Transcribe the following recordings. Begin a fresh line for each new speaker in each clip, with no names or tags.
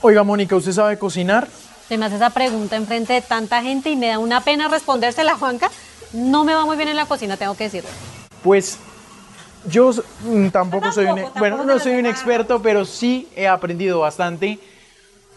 Oiga, Mónica, ¿usted sabe cocinar?
Se me hace esa pregunta enfrente de tanta gente y me da una pena respondérsela, Juanca. No me va muy bien en la cocina, tengo que decirlo.
Pues yo mm, tampoco soy un,
tampoco,
bueno, no soy un experto, pero sí he aprendido bastante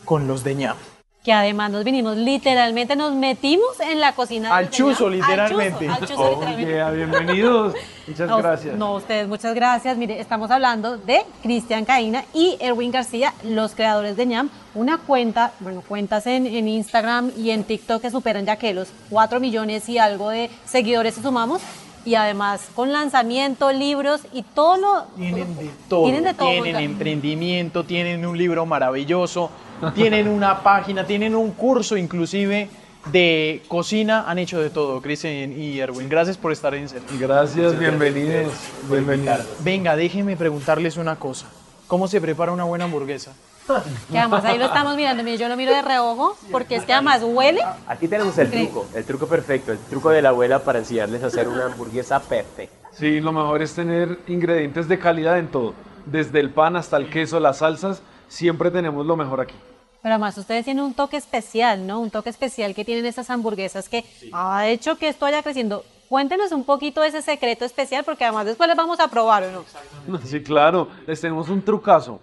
con los de ñam.
Que además nos vinimos, literalmente nos metimos en la cocina.
Al chuzo, literalmente.
Al chuzo, al chuzo, literalmente.
Bienvenidos. Muchas
No,
gracias.
No, ustedes, muchas gracias. Mire, estamos hablando de Cristian Caína y Erwin García, los creadores de ñam, una cuenta, bueno, cuentas en, en Instagram y en TikTok que superan ya que los 4 millones y algo de seguidores si sumamos. Y además con lanzamiento, libros y todo lo...
Tienen de todo.
Tienen de todo,
Tienen emprendimiento, tienen un libro maravilloso, tienen una página, tienen un curso inclusive de cocina. Han hecho de todo, Cristian y Erwin. Gracias por estar en serio.
Gracias, bienvenidos. Bienvenidos.
Venga, déjenme preguntarles una cosa. ¿Cómo se prepara una buena hamburguesa?
Que además ahí lo estamos mirando, mire, yo lo miro de reojo porque es que además huele.
Aquí tenemos el truco, el truco perfecto, el truco de la abuela para enseñarles a hacer una hamburguesa perfecta.
Sí, lo mejor es tener ingredientes de calidad en todo. Desde el pan hasta el queso, las salsas, siempre tenemos lo mejor aquí.
Pero además ustedes tienen un toque especial, ¿no? Un toque especial que tienen estas hamburguesas que ha hecho que esto vaya creciendo. Cuéntenos un poquito de ese secreto especial porque además después les vamos a probar, ¿o no?
Sí, claro. Les tenemos un trucazo,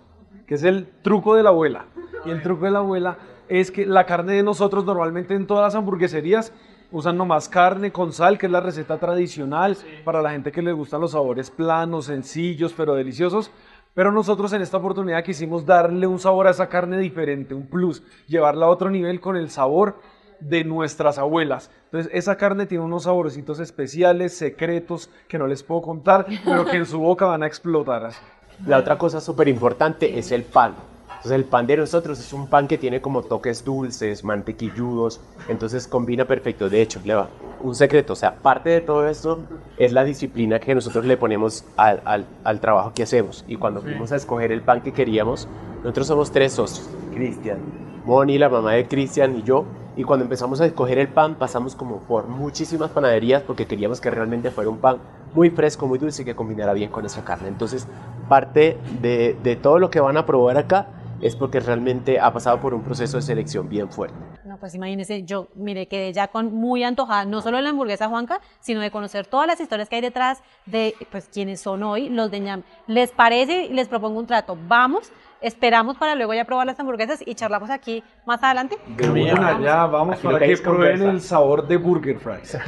que es el truco de la abuela. Y el truco de la abuela es que la carne de nosotros normalmente en todas las hamburgueserías usan nomás carne con sal, que es la receta tradicional para la gente que les gustan los sabores planos, sencillos, pero deliciosos. Pero nosotros en esta oportunidad quisimos darle un sabor a esa carne diferente, un plus, llevarla a otro nivel con el sabor de nuestras abuelas. Entonces, esa carne tiene unos saborcitos especiales, secretos, que no les puedo contar, pero que en su boca van a explotar.
La otra cosa súper importante es el pan. Entonces el pan de nosotros es un pan que tiene como toques dulces, mantequilludos, entonces combina perfecto. De hecho, le va un secreto, o sea, parte de todo esto es la disciplina que nosotros le ponemos al, al- al trabajo que hacemos. Y cuando fuimos a escoger el pan que queríamos, nosotros somos tres socios, Cristian, Moni, la mamá de Cristian y yo. Y cuando empezamos a escoger el pan, pasamos como por muchísimas panaderías porque queríamos que realmente fuera un pan muy fresco, muy dulce y que combinara bien con esa carne. Entonces, parte de, de todo lo que van a probar acá es porque realmente ha pasado por un proceso de selección bien fuerte.
No, pues imagínense, yo, mire, quedé ya con muy antojada, no solo de la hamburguesa Juanca, sino de conocer todas las historias que hay detrás de, pues, quienes son hoy los de ñam. ¿Les parece? Les propongo un trato. Vamos, esperamos para luego ya probar las hamburguesas y charlamos aquí más adelante.
De una, ya vamos
Aquí
para
que
que prueben
conversa.
el sabor de Burger Fries.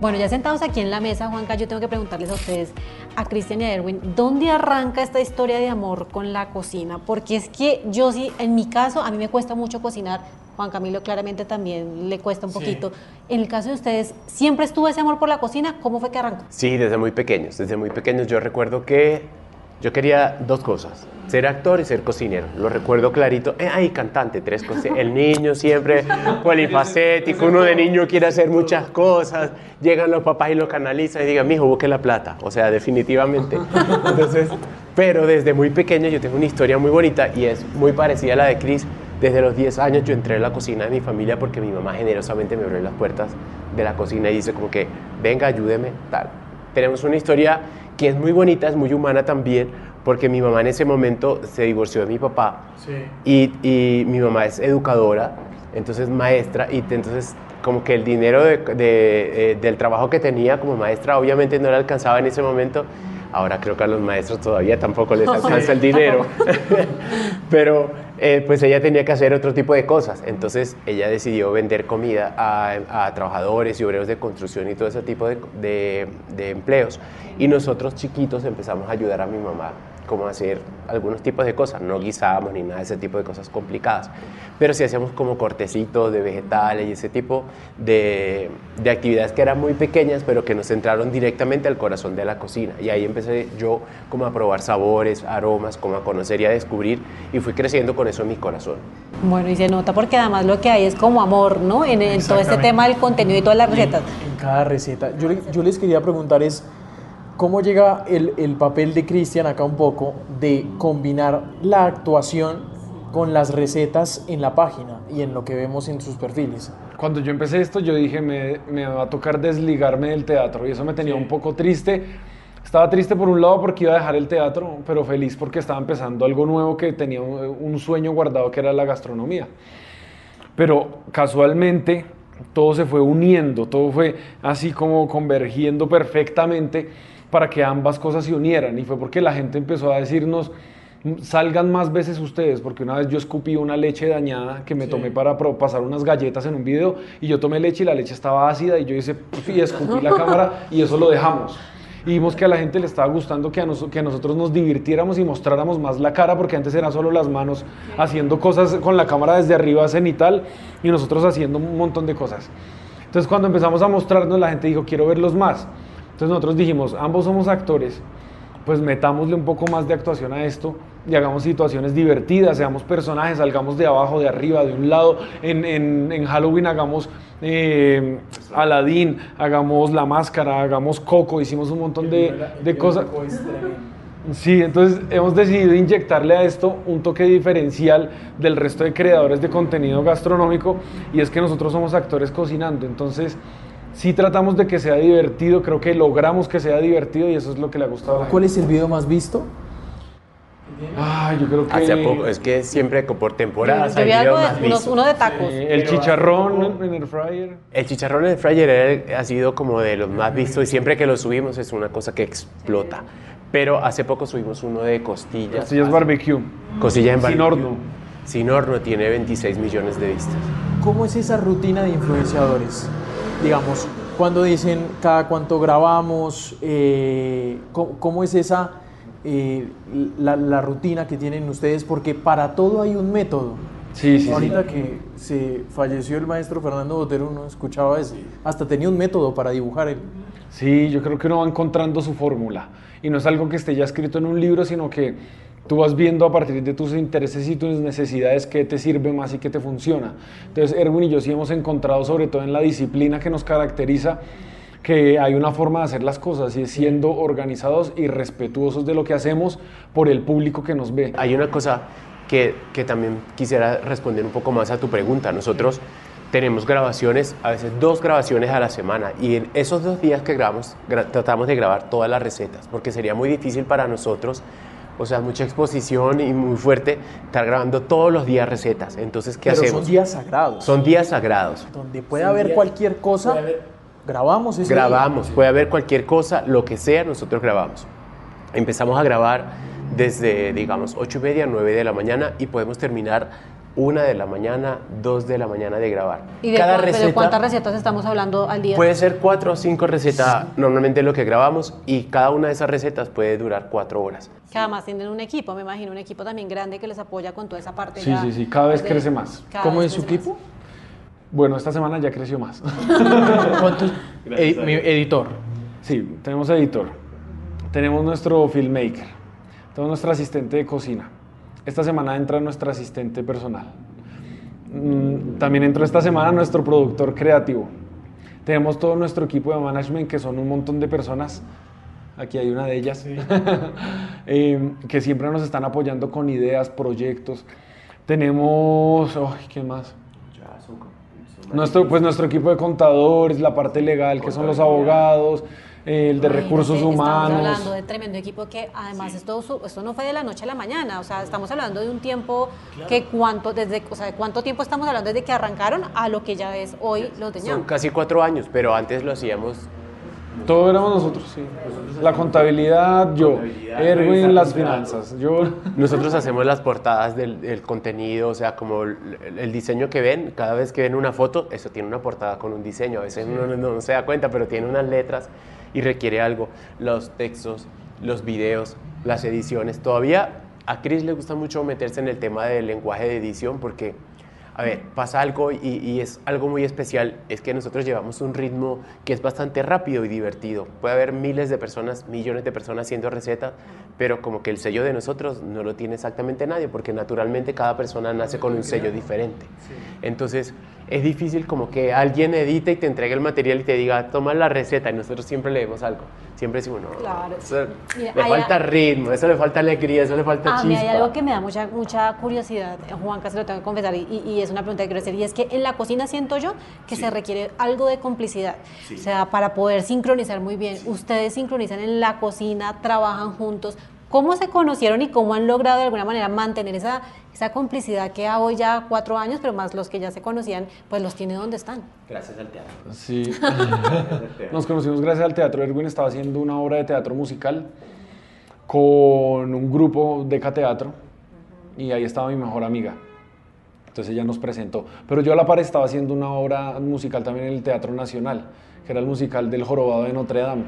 Bueno, ya sentados aquí en la mesa, Juanca, yo tengo que preguntarles a ustedes, a Cristian y a Erwin, ¿dónde arranca esta historia de amor con la cocina? Porque es que yo sí, en mi caso, a mí me cuesta mucho cocinar, Juan Camilo claramente también le cuesta un poquito. En el caso de ustedes, ¿siempre estuvo ese amor por la cocina? ¿Cómo fue que arrancó?
Sí, desde muy pequeños, desde muy pequeños yo recuerdo que yo quería dos cosas, ser actor y ser cocinero. Lo recuerdo clarito. Eh, ay, cantante, tres cosas. El niño siempre polifacético, uno de niño quiere hacer muchas cosas. Llegan los papás y lo canalizan y digan, mijo, busque la plata. O sea, definitivamente. Entonces, pero desde muy pequeño yo tengo una historia muy bonita y es muy parecida a la de Chris. Desde los 10 años yo entré en la cocina de mi familia porque mi mamá generosamente me abrió las puertas de la cocina y dice como que, venga, ayúdeme, tal. Tenemos una historia que es muy bonita, es muy humana también, porque mi mamá en ese momento se divorció de mi papá y, y mi mamá es educadora, entonces maestra, y entonces como que el dinero de- de, eh, del trabajo que tenía como maestra obviamente no le alcanzaba en ese momento. Ahora creo que a los maestros todavía tampoco les alcanza el dinero. Pero eh, pues ella tenía que hacer otro tipo de cosas. Entonces ella decidió vender comida a, trabajadores y obreros de construcción y todo ese tipo de empleos. Y nosotros chiquitos empezamos a ayudar a mi mamá como hacer algunos tipos de cosas. No guisábamos ni nada de ese tipo de cosas complicadas. Pero sí hacíamos como cortecitos de vegetales y ese tipo de, de actividades que eran muy pequeñas, pero que nos entraron directamente al corazón de la cocina. Y ahí empecé yo como a probar sabores, aromas, como a conocer y a descubrir. Y fui creciendo con eso en mi corazón.
Bueno, y se nota porque además lo que hay es como amor, ¿no? En, en todo este tema del contenido y todas las recetas.
En cada receta. Yo les quería preguntar es, ¿cómo llega el, el papel de Cristian acá un poco de combinar la actuación con las recetas en la página y en lo que vemos en sus perfiles?
Cuando yo empecé esto, yo dije, me, me va a tocar desligarme del teatro y eso me tenía un poco triste. Estaba triste por un lado porque iba a dejar el teatro, pero feliz porque estaba empezando algo nuevo que tenía un, un sueño guardado que era la gastronomía. Pero casualmente todo se fue uniendo, todo fue así como convergiendo perfectamente para que ambas cosas se unieran. Y fue porque la gente empezó a decirnos, salgan más veces ustedes, porque una vez yo escupí una leche dañada que me tomé para pasar unas galletas en un video y yo tomé leche y la leche estaba ácida y yo hice y escupí la cámara y eso lo dejamos. Y vimos que a la gente le estaba gustando que a, nos- que a nosotros nos divirtiéramos y mostráramos más la cara, porque antes eran solo las manos haciendo cosas con la cámara desde arriba cenital y nosotros haciendo un montón de cosas. Entonces cuando empezamos a mostrarnos, la gente dijo, quiero verlos más. Entonces nosotros dijimos, ambos somos actores, pues metámosle un poco más de actuación a esto y hagamos situaciones divertidas, seamos personajes, salgamos de abajo, de arriba, de un lado. En, en- en Halloween hagamos eh, Aladdin, hagamos La Máscara, hagamos Coco, hicimos un montón de, de cosas. Sí, entonces hemos decidido inyectarle a esto un toque diferencial del resto de creadores de contenido gastronómico y es que nosotros somos actores cocinando, entonces sí tratamos de que sea divertido, creo que logramos que sea divertido y eso es lo que le ha gustado a la gente.
¿Cuál es el video más visto?
Ay, yo creo que
Hace poco, es que siempre por temporadas hay
algo de
más
unos- uno de tacos.
eh, el chicharrón en el fryer.
El chicharrón en el fryer ha sido como de los más vistos y siempre que lo subimos es una cosa que explota. Pero hace poco subimos uno de costillas.
Costillas barbecue.
Costilla en
Sin
barbecue.
horno.
Sin horno tiene 26 millones de vistas.
¿Cómo es esa rutina de influenciadores? Digamos, cuando dicen cada cuánto grabamos, eh, ¿cómo, cómo es esa eh, la, la rutina que tienen ustedes? Porque para todo hay un método.
Sí, sí, sí.
Ahorita que se falleció el maestro Fernando Botero, uno escuchaba eso. Hasta tenía un método para dibujar él.
Sí, yo creo que uno va encontrando su fórmula. Y no es algo que esté ya escrito en un libro, sino que tú vas viendo a partir de tus intereses y tus necesidades qué te sirve más y qué te funciona. Entonces, Erwin y yo sí hemos encontrado, sobre todo en la disciplina que nos caracteriza, que hay una forma de hacer las cosas y es siendo organizados y respetuosos de lo que hacemos por el público que nos ve.
Hay una cosa que, que también quisiera responder un poco más a tu pregunta. Nosotros tenemos grabaciones, a veces dos grabaciones a la semana, y en esos dos días que grabamos, gra- tratamos de grabar todas las recetas, porque sería muy difícil para nosotros, o sea, mucha exposición y muy fuerte, estar grabando todos los días recetas. Entonces, ¿qué
Pero
hacemos?
son días sagrados.
Son días sagrados.
donde puede haber cualquier cosa, grabamos ese día.
Grabamos, puede haber cualquier cosa, lo que sea, nosotros grabamos. Empezamos a grabar desde, digamos, 8 y media, 9 de la mañana y podemos terminar 1 de la mañana, 2 de la mañana de grabar.
¿Y de, pero de cuántas recetas estamos hablando al día?
Puede ser 4 o 5 recetas, normalmente lo que grabamos, y cada una de esas recetas puede durar 4 horas.
Que además tienen un equipo, me imagino, un equipo también grande que les apoya con toda esa parte.
Sí,
ya
sí, sí, cada vez
de-
crece más.
cada
¿Cómo es su equipo?
más.
Bueno, esta semana ya creció más.
¿Cuántos? Mi editor.
Sí, tenemos editor, tenemos nuestro filmmaker, tenemos nuestra asistente de cocina. Esta semana entra nuestra asistente personal. Mm, También entró esta semana nuestro productor creativo. Tenemos todo nuestro equipo de management, que son un montón de personas. Aquí hay una de ellas, eh, que siempre nos están apoyando con ideas, proyectos. Tenemos, ay, ¿qué más? Nuestro, pues nuestro equipo de contadores, la parte legal, que son los abogados, el de recursos
Imagínate, Estamos
humanos.
hablando de tremendo equipo que además esto, su- esto no fue de la noche a la mañana, o sea, estamos hablando de un tiempo que cuánto, desde, o sea, de cuánto tiempo estamos hablando desde que arrancaron a lo que ya es hoy los de
Son casi 4 años, pero antes lo hacíamos
Todo éramos nosotros, sí. La contabilidad, yo. Erwin, las finanzas. Yo.
Nosotros hacemos las portadas del, del contenido, o sea, como el, el diseño que ven, cada vez que ven una foto, eso tiene una portada con un diseño. A veces uno no, no se da cuenta, pero tiene unas letras y requiere algo. Los textos, los videos, las ediciones. Todavía a Chris le gusta mucho meterse en el tema del lenguaje de edición porque, a ver, pasa algo y, y es algo muy especial, es que nosotros llevamos un ritmo que es bastante rápido y divertido. Puede haber miles de personas, millones de personas haciendo recetas, pero como que el sello de nosotros no lo tiene exactamente nadie, porque naturalmente cada persona nace con un sello diferente. Entonces, es difícil como que alguien edite y te entregue el material y te diga, toma la receta y nosotros siempre leemos algo. Siempre decimos, no,
Claro.
eso
Mira,
le falta
a-
ritmo, eso le falta alegría, eso le falta
A
chispa.
mí hay algo que me da mucha, mucha curiosidad, Juanca, se lo tengo que confesar, y, y es una pregunta que quiero hacer, y es que en la cocina siento yo que se requiere algo de complicidad, o sea, para poder sincronizar muy bien. Ustedes sincronizan en la cocina, trabajan juntos, ¿cómo se conocieron y cómo han logrado de alguna manera mantener esa, esa complicidad que a hoy ya cuatro años, pero más los que ya se conocían, pues los tiene donde están?
Gracias al teatro.
Sí. Nos conocimos gracias al teatro. Erwin estaba haciendo una obra de teatro musical con un grupo de Cateatro y ahí estaba mi mejor amiga. Entonces ella nos presentó. Pero yo a la par estaba haciendo una obra musical también en el Teatro Nacional, que era el musical del Jorobado de Notre Dame.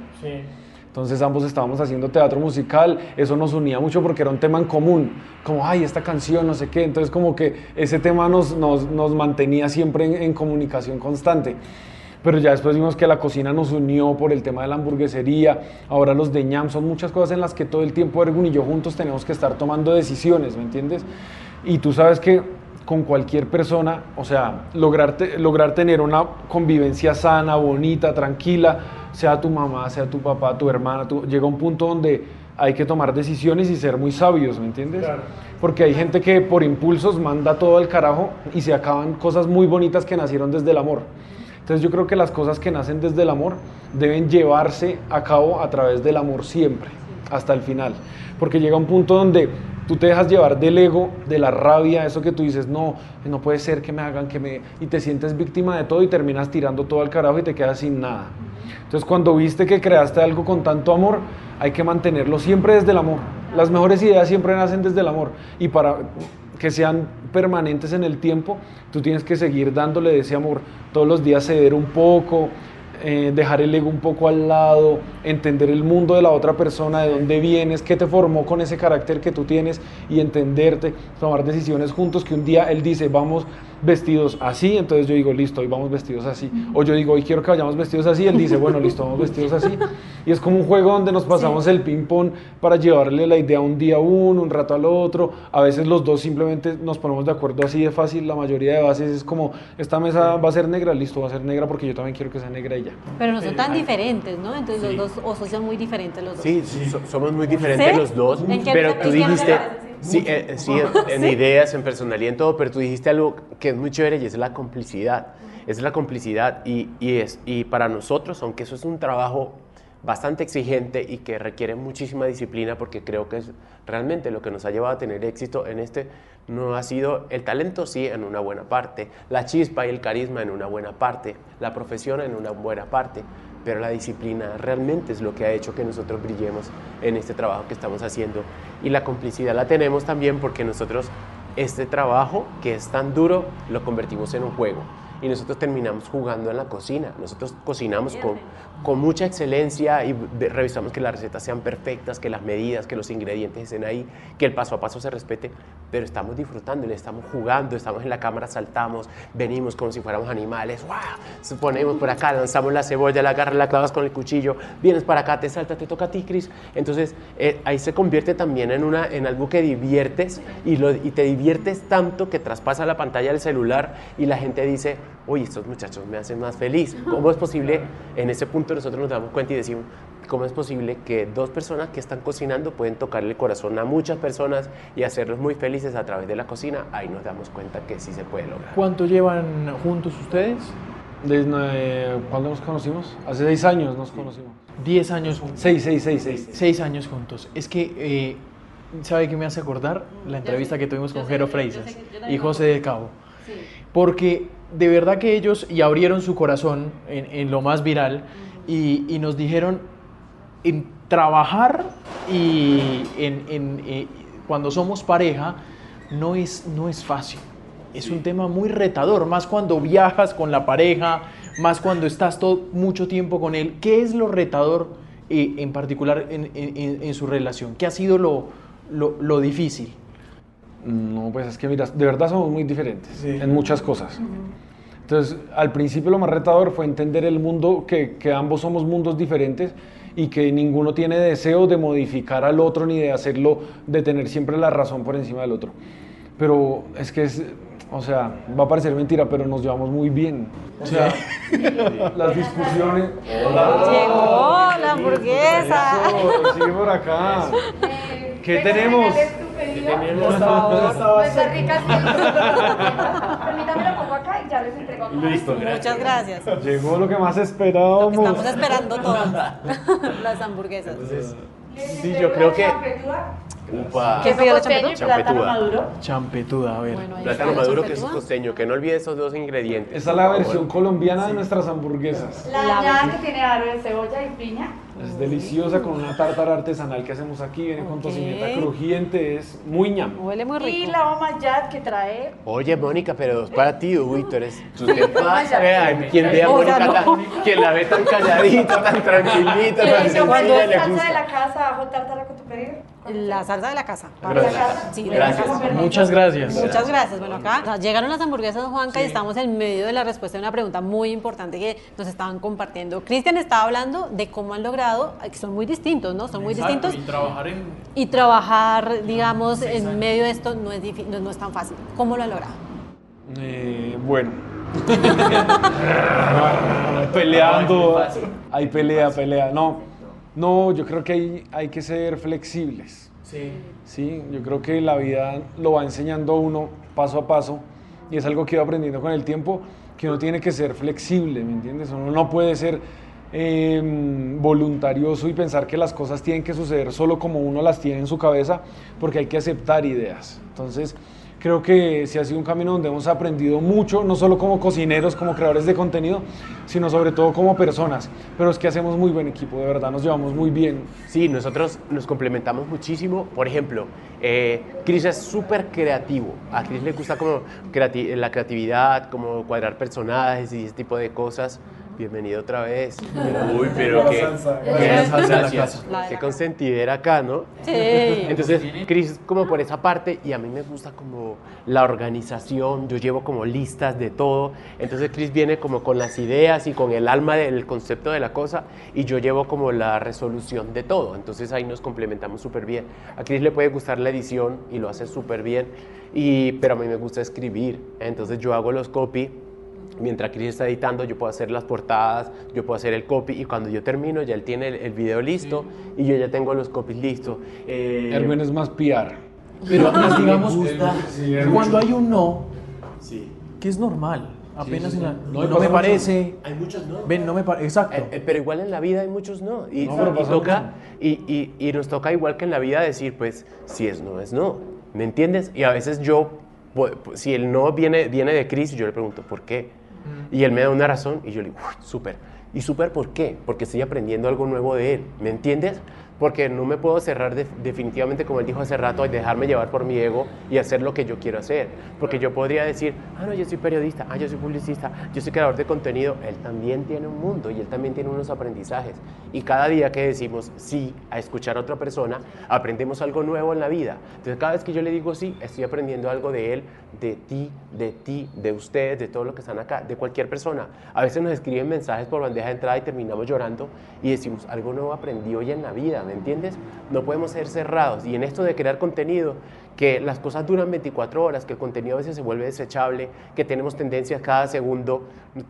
Entonces ambos estábamos haciendo teatro musical, eso nos unía mucho porque era un tema en común, como, ay, esta canción, no sé qué, entonces como que ese tema nos, nos, nos mantenía siempre en, en comunicación constante. Pero ya después vimos que la cocina nos unió por el tema de la hamburguesería, ahora los de ñam, son muchas cosas en las que todo el tiempo Ergun y yo juntos tenemos que estar tomando decisiones, ¿me entiendes? Y tú sabes que con cualquier persona, o sea, lograr, te- lograr tener una convivencia sana, bonita, tranquila, sea tu mamá, sea tu papá, tu hermana, tu- llega un punto donde hay que tomar decisiones y ser muy sabios, ¿me entiendes? Porque hay gente que por impulsos manda todo al carajo y se acaban cosas muy bonitas que nacieron desde el amor. Entonces yo creo que las cosas que nacen desde el amor deben llevarse a cabo a través del amor siempre, hasta el final. Porque llega un punto donde tú te dejas llevar del ego, de la rabia, eso que tú dices, no, no puede ser que me hagan, que me... Y te sientes víctima de todo y terminas tirando todo al carajo y te quedas sin nada. Entonces cuando viste que creaste algo con tanto amor, hay que mantenerlo siempre desde el amor. Las mejores ideas siempre nacen desde el amor. Y para que sean permanentes en el tiempo, tú tienes que seguir dándole de ese amor. Todos los días ceder un poco, eh, dejar el ego un poco al lado, entender el mundo de la otra persona, de dónde vienes, qué te formó con ese carácter que tú tienes y entenderte, tomar decisiones juntos, que un día él dice, vamos vestidos así, entonces yo digo, listo, hoy vamos vestidos así. O yo digo, hoy quiero que vayamos vestidos así, él dice, bueno, listo, vamos vestidos así. Y es como un juego donde nos pasamos el ping-pong para llevarle la idea un día a uno, un rato al otro. A veces los dos simplemente nos ponemos de acuerdo así de fácil. La mayoría de veces es como, esta mesa va a ser negra, listo, va a ser negra porque yo también quiero que sea negra ya.
Pero no son tan diferentes, ¿no? Entonces los dos, o son muy diferentes los dos.
Sí, so- somos muy diferentes
¿Sí?
los dos,
¿En qué-
pero tú dijiste? Sí, eh, sí, en, ideas, en personalidad, en todo, pero tú dijiste algo que es muy chévere y es la complicidad. Es la complicidad y, y es, y para nosotros, aunque eso es un trabajo bastante exigente y que requiere muchísima disciplina, porque creo que es realmente lo que nos ha llevado a tener éxito en este, no ha sido el talento, sí, en una buena parte, la chispa y el carisma en una buena parte, la profesión en una buena parte, pero la disciplina realmente es lo que ha hecho que nosotros brillemos en este trabajo que estamos haciendo. Y la complicidad la tenemos también porque nosotros este trabajo que es tan duro lo convertimos en un juego. Y nosotros terminamos jugando en la cocina. Nosotros cocinamos con, con mucha excelencia y revisamos que las recetas sean perfectas, que las medidas, que los ingredientes estén ahí, que el paso a paso se respete, pero estamos disfrutando, le estamos jugando, estamos en la cámara, saltamos, venimos como si fuéramos animales. Se ponemos por acá, lanzamos la cebolla, la agarras, la clavas con el cuchillo, vienes para acá, te salta, te toca a ti, Cris. Entonces eh, ahí se convierte también en, una, en algo que diviertes y, lo, y te diviertes tanto que traspasa la pantalla del celular y la gente dice, oye, estos muchachos me hacen más feliz. ¿Cómo es posible? En ese punto nosotros nos damos cuenta y decimos, ¿cómo es posible que dos personas que están cocinando pueden tocarle el corazón a muchas personas y hacerlos muy felices a través de la cocina? Ahí nos damos cuenta que sí se puede lograr.
¿Cuánto llevan juntos ustedes?
Desde, eh, ¿Cuándo nos conocimos? Hace seis años nos conocimos.
10 años juntos.
Seis, seis, seis, seis.
Seis años juntos. Es que, eh, ¿sabe qué me hace acordar? La entrevista que tuvimos con Jero Freisas y José del Cabo. Porque de verdad que ellos y abrieron su corazón en, lo más viral y, nos dijeron en trabajar y en, eh, cuando somos pareja no es, no es fácil. Es un tema muy retador, más cuando viajas con la pareja, más cuando estás todo, mucho tiempo con él. ¿Qué es lo retador eh, en particular en, su relación? ¿Qué ha sido lo, lo difícil?
No, pues es que mira, de verdad somos muy diferentes en muchas cosas. Entonces, al principio lo más retador fue entender el mundo, que, que ambos somos mundos diferentes y que ninguno tiene deseo de modificar al otro ni de hacerlo, de tener siempre la razón por encima del otro. Pero es que es, O sea, va a parecer mentira, pero nos llevamos muy bien. O sea, las discusiones.
Llegó la hamburguesa.
Eso, sigue por acá. ¿Qué tenemos?
Por favor.
Está rica, sí. Permítame lo pongo acá y ya les entrego.
Muchas gracias.
Llegó lo que más
Lo que
esperábamos.
estamos esperando todos. Las hamburguesas.
Sí, yo creo que. Upa.
¿Qué pidió la
Champetuda.
maduro.
Champetuda, a ver.
Bueno,
Plátano maduro que es
champetúa.
costeño, que no olvide esos dos ingredientes.
Esa es la versión colombiana de nuestras hamburguesas.
La
La
que tiene aro de cebolla y piña.
Es deliciosa con una tártara artesanal que hacemos aquí. Viene con tocineta crujiente. Es muy ñam.
Huele muy
Y
rico.
la homayat que trae.
Oye, Mónica, pero para ti, uy, tú eres. ¿Tú te pasa? Ay, ¿Quién ve a Mónica
no.
quien la ve tan calladita, tan tranquilita, tan
¿Qué
sencilla,
cuando
le
salsa de
gusta?
la casa bajo tártara con tu pedido?
La salsa de la casa.
Gracias.
¿De la casa?
Sí,
¿De
de
la
casa.
Muchas gracias.
Muchas gracias. Bueno, acá o sea, llegaron las hamburguesas, Juanca, y estamos en medio de la respuesta de una pregunta muy importante que nos estaban compartiendo. Cristian estaba hablando de cómo han logrado, que son muy distintos, ¿no? Son muy distintos.
trabajar en...
Y trabajar, digamos, en medio de esto no es, difí- no, no es tan fácil. ¿Cómo lo han logrado?
Eh, bueno. Peleando. Hay pelea, pelea. No, no, yo creo que hay, hay que ser flexibles.
Sí.
Sí, yo creo que la vida lo va enseñando a uno paso a paso y es algo que ido aprendiendo con el tiempo, que uno tiene que ser flexible, ¿me entiendes? Uno no puede ser eh, voluntarioso y pensar que las cosas tienen que suceder solo como uno las tiene en su cabeza, porque hay que aceptar ideas. Entonces, creo que sí ha sido un camino donde hemos aprendido mucho, no solo como cocineros, como creadores de contenido, sino sobre todo como personas. Pero es que hacemos muy buen equipo, de verdad, nos llevamos muy bien.
Sí, nosotros nos complementamos muchísimo. Por ejemplo, eh, Chris es súper creativo. A Chris le gusta como la creatividad, como cuadrar personajes y ese tipo de cosas. Bienvenido otra vez. Uy, pero qué, qué- consentidera acá, ¿no?
Sí.
Entonces, Chris como por esa parte y a mí me gusta como la organización, yo llevo como listas de todo. Entonces, Chris viene como con las ideas y con el alma del concepto de la cosa y yo llevo como la resolución de todo. Entonces, ahí nos complementamos súper bien. A Chris le puede gustar la edición y lo hace súper bien, y, pero a mí me gusta escribir. Entonces, yo hago los copy. Mientras Chris está editando, yo puedo hacer las portadas, yo puedo hacer el copy y cuando yo termino ya él tiene el, el video listo y yo ya tengo los copies listos. Eh,
Erwin es más PR.
Pero pues, digamos,
Sí, es
cuando hay un no,
Sí.
que es normal, apenas en la-
No,
no, me parece,
Hay muchos no.
ven, no me parece, exacto.
Eh, eh, pero igual en la vida hay muchos no. Y,
No,
y toca, y, y- y nos toca igual que en la vida decir, pues, si es no, es no. ¿Me entiendes? Y a veces yo, pu- pu- si el no viene, viene de Chris, yo le pregunto, ¿por qué? Y él me da una razón y yo le digo, "Uy, súper. ¿Y súper por qué? Porque estoy aprendiendo algo nuevo de él. ¿Me entiendes? Porque no me puedo cerrar de- definitivamente, como él dijo hace rato, y dejarme llevar por mi ego y hacer lo que yo quiero hacer. Porque yo podría decir, ah, no, yo soy periodista, ah, yo soy publicista, yo soy creador de contenido. Él también tiene un mundo y él también tiene unos aprendizajes. Y cada día que decimos sí a escuchar a otra persona, aprendemos algo nuevo en la vida. Entonces, cada vez que yo le digo sí, estoy aprendiendo algo de él, de ti, de ti, de ustedes, de todos los que están acá, de cualquier persona. A veces nos escriben mensajes por bandeja de entrada y terminamos llorando y decimos, algo nuevo aprendí hoy en la vida, ¿me entiendes? No podemos ser cerrados. Y en esto de crear contenido, que las cosas duran 24 horas, que el contenido a veces se vuelve desechable, que tenemos tendencias cada segundo,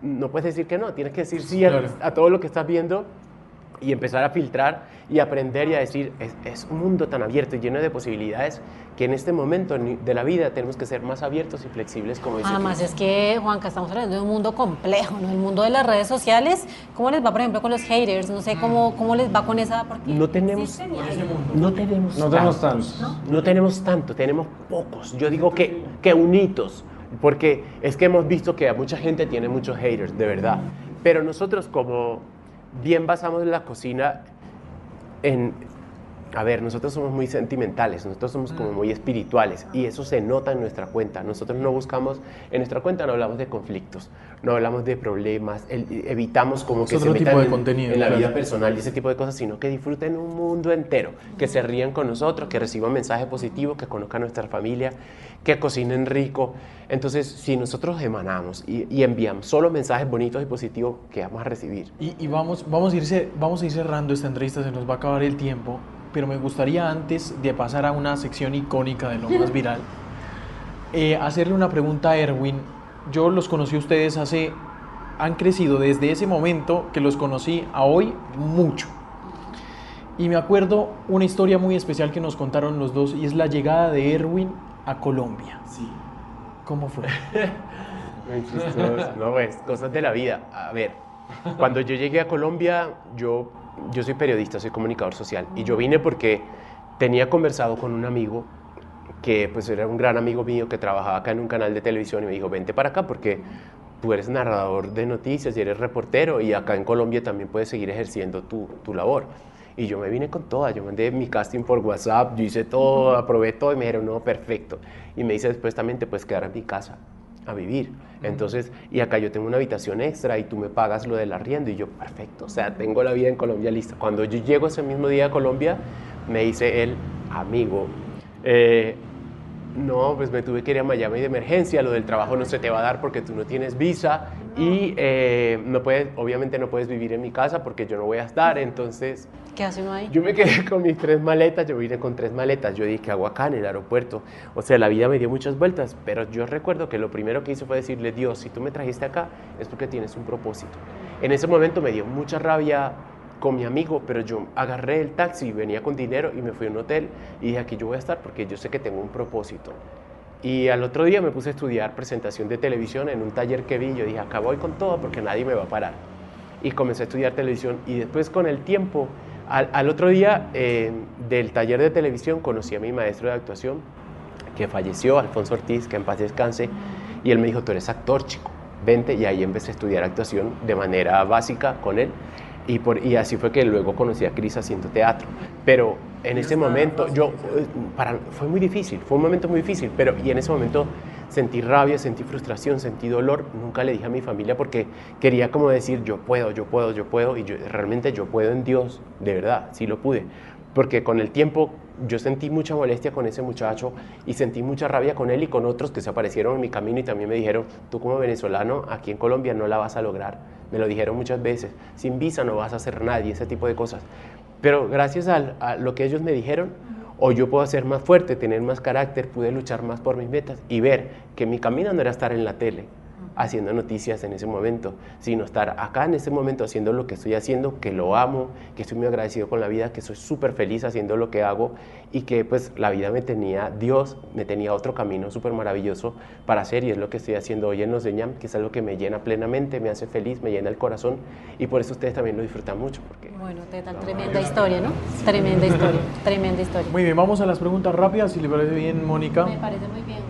no puedes decir que no, tienes que decir sí a, a todo lo que estás viendo y empezar a filtrar y aprender y a decir, es, es un mundo tan abierto y lleno de posibilidades que en este momento de la vida tenemos que ser más abiertos y flexibles como dice
Además es que, Juanca, estamos hablando de un mundo complejo, ¿no? El mundo de las redes sociales, ¿cómo les va, por ejemplo, con los haters? No sé cómo, cómo les va con esa... Porque
No tenemos, no tenemos,
No tenemos
tantos.
tantos.
No tenemos tanto, tenemos pocos. Yo digo que, que unitos, porque es que hemos visto que a mucha gente tiene muchos haters, de verdad. Pero nosotros como bien basamos la cocina en... A ver, nosotros somos muy sentimentales, nosotros somos como muy espirituales y eso se nota en nuestra cuenta. Nosotros no buscamos, en nuestra cuenta no hablamos de conflictos, no hablamos de problemas, el- evitamos como
Es
que se metan
de
en-
contenido,
en la
claro.
vida personal y ese tipo de cosas, sino que disfruten un mundo entero, que se rían con nosotros, que reciban mensajes positivos, que conozcan a nuestra familia, que cocinen rico. Entonces, si nosotros emanamos y, y enviamos solo mensajes bonitos y positivos, que vamos a recibir?
Y, y vamos, vamos, a irse, vamos a ir cerrando esta entrevista, se nos va a acabar el tiempo, pero me gustaría antes de pasar a una sección icónica de lo más viral, eh, hacerle una pregunta a Erwin. Yo los conocí a ustedes hace, han crecido desde ese momento que los conocí a hoy mucho. Y me acuerdo una historia muy especial que nos contaron los dos y es la llegada de Erwin a Colombia.
Sí.
¿Cómo fue?
No, pues, cosas de la vida. A ver, cuando yo llegué a Colombia, yo, yo soy periodista, soy comunicador social. Y yo vine porque tenía conversado con un amigo que pues era un gran amigo mío que trabajaba acá en un canal de televisión y me dijo, vente para acá porque tú eres narrador de noticias y eres reportero y acá en Colombia también puedes seguir ejerciendo tu, tu labor. Y yo me vine con toda, yo mandé mi casting por WhatsApp, yo hice todo, aprobé todo y me dijeron, no, perfecto. Y me dice después también te puedes quedar en mi casa a vivir. Entonces, y acá yo tengo una habitación extra y tú me pagas lo del arriendo. Y yo, perfecto, o sea, tengo la vida en Colombia lista. Cuando yo llego ese mismo día a Colombia, me dice el amigo, eh, no, pues me tuve que ir a Miami de emergencia, lo del trabajo no se te va a dar porque tú no tienes visa y eh, no puedes, obviamente no puedes vivir en mi casa porque yo no voy a estar, entonces
¿Qué hace uno ahí?
yo me quedé con mis tres maletas, yo vine con tres maletas, yo dije, ¿qué hago acá en el aeropuerto? O sea, la vida me dio muchas vueltas, pero yo recuerdo que lo primero que hice fue decirle, Dios, si tú me trajiste acá es porque tienes un propósito. En ese momento me dio mucha rabia con mi amigo, pero yo agarré el taxi, venía con dinero y me fui a un hotel y dije, aquí yo voy a estar porque yo sé que tengo un propósito. Y al otro día me puse a estudiar presentación de televisión en un taller que vi, yo dije, acá voy con todo porque nadie me va a parar. Y comencé a estudiar televisión. Y después con el tiempo, al, al otro día eh, del taller de televisión conocí a mi maestro de actuación que falleció, Alfonso Ortiz, que en paz descanse, y él me dijo, tú eres actor, chico, vente, y ahí empecé a estudiar actuación de manera básica con él, y, por, y así fue que luego conocí a Cris haciendo teatro. Pero en ese momento, yo, eh, para, fue muy difícil, fue un momento muy difícil, pero y en ese momento sentí rabia, sentí frustración, sentí dolor, nunca le dije a mi familia porque quería como decir, yo puedo, yo puedo, yo puedo, y realmente yo puedo en Dios, de verdad, sí lo pude. Porque con el tiempo yo sentí mucha molestia con ese muchacho y sentí mucha rabia con él y con otros que se aparecieron en mi camino y también me dijeron, tú como venezolano aquí en Colombia no la vas a lograr. Me lo dijeron muchas veces, sin visa no vas a hacer nadie, ese tipo de cosas. Pero gracias a, lo que ellos me dijeron, o yo puedo ser más fuerte, tener más carácter, pude luchar más por mis metas y ver que mi camino no era estar en la tele haciendo noticias en ese momento, sino estar acá en ese momento haciendo lo que estoy haciendo, que lo amo, que estoy muy agradecido con la vida, que soy súper feliz haciendo lo que hago y que pues la vida me tenía, Dios me tenía otro camino súper maravilloso para hacer y es lo que estoy haciendo hoy en Nos Deñam, que es algo que me llena plenamente, me hace feliz, me llena el corazón y por eso ustedes también lo disfrutan mucho. Porque
Bueno, te tan tremenda historia, ¿no? Tremenda historia, tremenda historia.
Muy bien, vamos a las preguntas rápidas, si le parece bien, Mónica.
Me parece muy bien.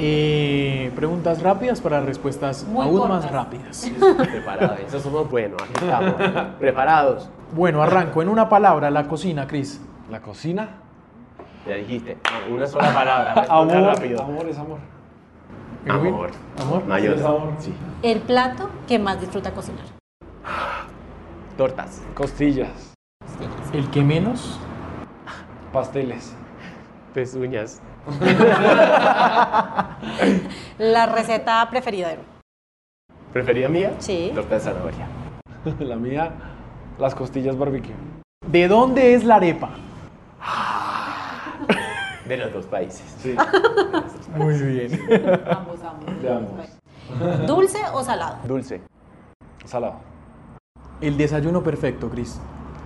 Eh, preguntas rápidas para respuestas
Muy
aún
cortas.
más rápidas.
preparados, eso somos buenos, aquí estamos, preparados.
Bueno, arranco. En una palabra, la cocina, Cris.
La cocina.
Ya dijiste, una sola palabra,
Amor.
rápido.
Amor es amor.
Amor.
Amor.
Hay
Sí, es amor.
Sí.
El plato que más disfruta cocinar.
Tortas.
Costillas.
El que menos.
Pasteles.
Pezuñas.
La receta preferida de.
¿Preferida mía?
Sí.
Torta de zanahoria.
La mía, las costillas barbecue.
¿De dónde es la arepa?
De los dos países.
Sí,
Muy bien.
Ambos, ambos.
de ambos.
¿Dulce o salado?
Dulce.
Salado.
El desayuno perfecto, Cris.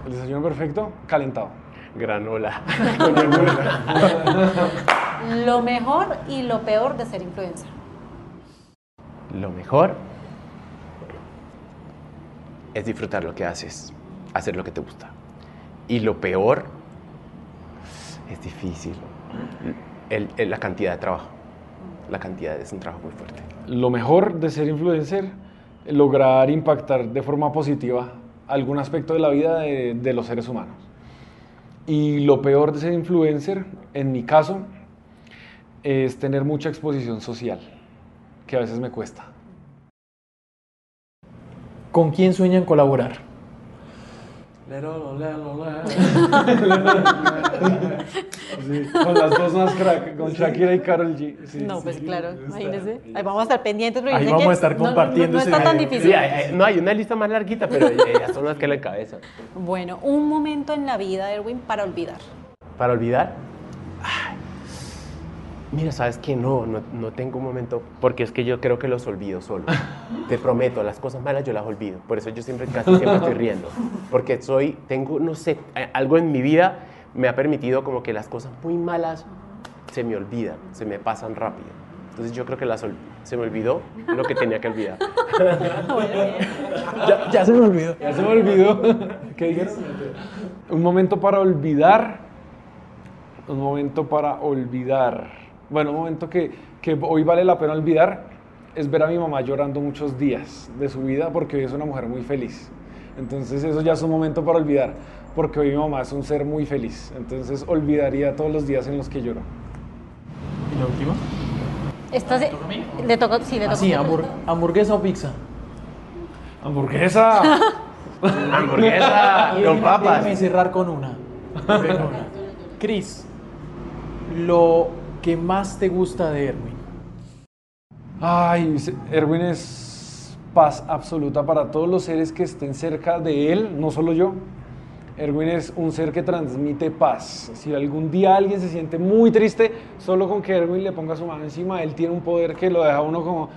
El desayuno perfecto, calentado.
Granola.
Lo mejor y lo peor de ser influencer.
Lo mejor es disfrutar lo que haces, hacer lo que te gusta. Y lo peor es difícil. El- el- la cantidad de trabajo. La cantidad es un trabajo muy fuerte.
Lo mejor de ser influencer, lograr impactar de forma positiva algún aspecto de la vida de, de los seres humanos. Y lo peor de ser influencer, en mi caso, es tener mucha exposición social, que a veces me cuesta.
¿Con quién sueñan colaborar?
Sí, con las dos más crack, con Shakira y Karol G. sí,
no,
sí.
pues claro, imagínense. Ahí vamos a estar pendientes.
Ahí vamos
que
a estar
no- no-
compartiendo
No,
ese
está tan difícil.
Sí, hay- no hay una lista más larguita, pero ellas son las que la encabezan.
Bueno, un momento en la vida, Erwin, para olvidar.
Para olvidar, ay, Mira, sabes que no, no, no tengo un momento, porque es que yo creo que los olvido solo. Te prometo, las cosas malas yo las olvido. Por eso yo siempre, casi siempre estoy riendo. Porque soy, tengo, no sé, eh, algo en mi vida me ha permitido como que las cosas muy malas se me olvidan, se me pasan rápido. Entonces yo creo que las se me olvidó lo que tenía que olvidar.
Ya, ya se me olvidó.
Ya se me olvidó. ¿Qué dijeron? Un momento para olvidar. Un momento para olvidar. Bueno, un momento que, que hoy vale la pena olvidar es ver a mi mamá llorando muchos días de su vida porque hoy es una mujer muy feliz. Entonces eso ya es un momento para olvidar porque hoy mi mamá es un ser muy feliz. Entonces olvidaría todos los días en los que lloro.
¿Y la última?
Esta se- le toca, sí, le toca.
Así, hamburg- hamburguesa o pizza.
¡Hamburguesa!
Hamburguesa
Y
con papas.
déjeme cerrar con una. Con una. Cris, lo que más te gusta de Erwin.
Ay, Erwin es paz absoluta para todos los seres que estén cerca de él, no solo yo. Erwin es un ser que transmite paz. Si algún día alguien se siente muy triste, solo con que Erwin le ponga su mano encima, él tiene un poder que lo deja a uno como...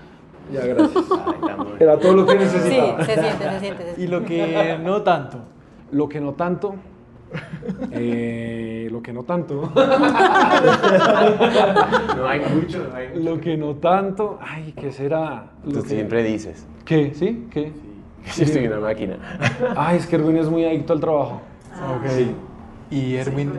Ya, gracias.
Ay.
Era todo lo que
Sí,
necesitaba.
se siente, se siente. se
Y lo que no tanto.
Lo que no tanto... eh, lo que no tanto...
No hay mucho, hay
lo que no tanto... Ay, ¿qué será? Lo
Tú
que-
siempre dices.
¿Qué? ¿Sí? ¿Qué?
Yo soy una máquina.
Ay, es que Erwin es muy adicto al trabajo.
Ok. ¿Y Erwin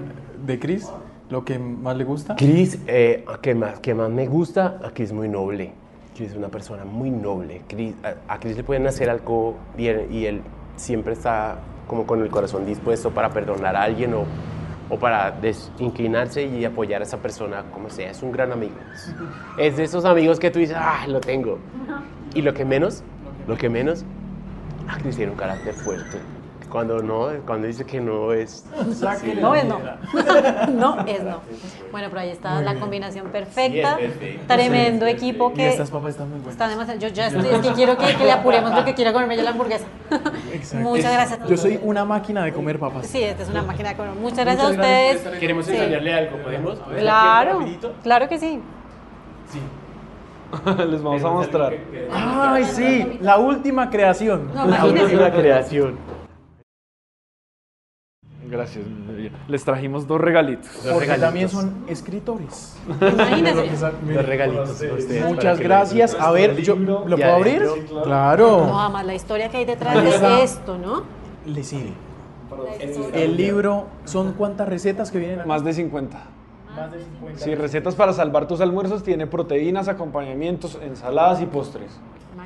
de Cris? ¿Lo que más le gusta?
Chris, eh, que más, que más me gusta, a Chris es muy noble. Chris es una persona muy noble. Chris- a, a Chris le pueden hacer algo bien y él siempre está como con el corazón dispuesto para perdonar a alguien o, o para desinclinarse y apoyar a esa persona como sea. Es un gran amigo. Es, de esos amigos que tú dices, ah, lo tengo. Y lo que menos, lo que menos, a Chris tiene un carácter fuerte. Cuando no, cuando dice que no es...
No es no. No es no. Bueno, pero ahí está la combinación perfecta.
Sí, es perfecto.
Tremendo equipo
Y
que
estas papas están muy buenas.
están demasiado. Yo ya estoy, es que quiero que, que le apuremos porque quiero comerme yo la hamburguesa.
Exacto.
Muchas gracias.
Yo soy una máquina de comer papas.
Sí, esta es una máquina de comer. Muchas gracias a
Muchas gracias por
ustedes.
Queremos
Sí.
enseñarle algo, ¿podemos? A ver,
Claro, claro que sí.
Sí.
Les vamos a mostrar.
Ay, sí, la última creación.
No,
La última creación.
Gracias. Les trajimos dos regalitos.
Dos
Porque
regalitos.
también son escritores.
Imagínense.
Dos regalitos.
Muchas gracias. A ver, yo, ¿lo puedo abrir?
adentro,
No,
Claro.
además la historia que hay detrás de esto, ¿no?
Le sigue. El libro, ¿son cuántas recetas que vienen?
Más de 50.
Más de 50.
Sí, recetas para salvar tus almuerzos. Tiene proteínas, acompañamientos, ensaladas y postres.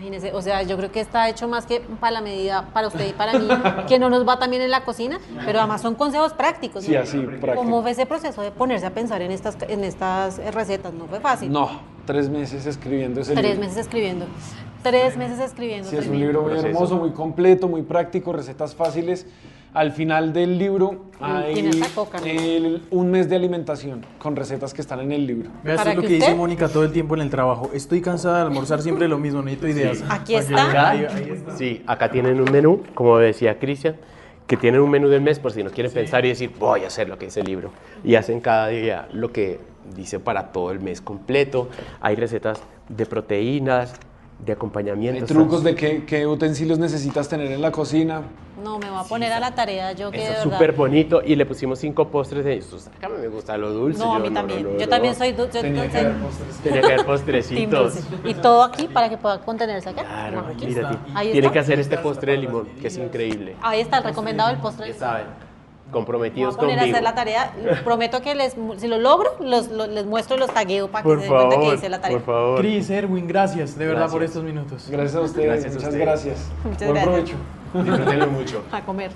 Imagínense, o sea, yo creo que está hecho más que para la medida, para usted y para mí, que no nos va también en la cocina, pero además son consejos prácticos.
Sí,
¿no?
así, práctico.
¿Cómo fue ese proceso de ponerse a pensar en estas, en estas recetas? No fue fácil.
No, tres meses escribiendo ese
Tres
libro.
meses escribiendo. Tres meses escribiendo.
Sí, es un libro muy hermoso, muy completo, muy práctico, recetas fáciles. Al final del libro hay
coca, ¿no?
el- un mes de alimentación con recetas que están en el libro.
Vea, esto es lo
que
que dice Mónica todo el tiempo en el trabajo. Estoy cansada de almorzar siempre lo mismo, necesito ideas.
Aquí
Para que-
está.
ahí- ahí está.
Sí, acá tienen un menú, como decía Cristian, que tienen un menú del mes por si no quieren pensar y decir, voy a hacer lo que dice el libro. Y hacen cada día lo que dice para todo el mes completo. Hay recetas de proteínas, de
Hay
acompañamientos.
trucos de qué, qué utensilios necesitas tener en la cocina.
No, me voy a poner a la tarea yo que
es súper bonito y le pusimos cinco postres de estos. Acá me gusta lo dulce.
No, a mí también.
no,
yo
no.
también soy dulce.
Tenía que haber postres.
Tenía que haber postrecitos.
Y todo aquí para que pueda contenerse acá.
Claro,
No, aquí
mira,
está.
ti-
Ahí
tiene
está.
que hacer este postre de limón, que es increíble.
Ahí está el recomendado el postre.
Ya saben,
Me voy
comprometidos
a poner a hacer la tarea. Prometo que les, si lo logro, los, los- les muestro y los tagueo para que
Por
se den cuenta que
favor,
hice la tarea.
por favor.
Cris, Erwin, gracias de verdad
Gracias.
por estos minutos.
Gracias a ustedes,
Gracias a
muchas
ustedes.
gracias.
Muchas
Buen
gracias.
provecho.
Disfrútenlo mucho.
A comer.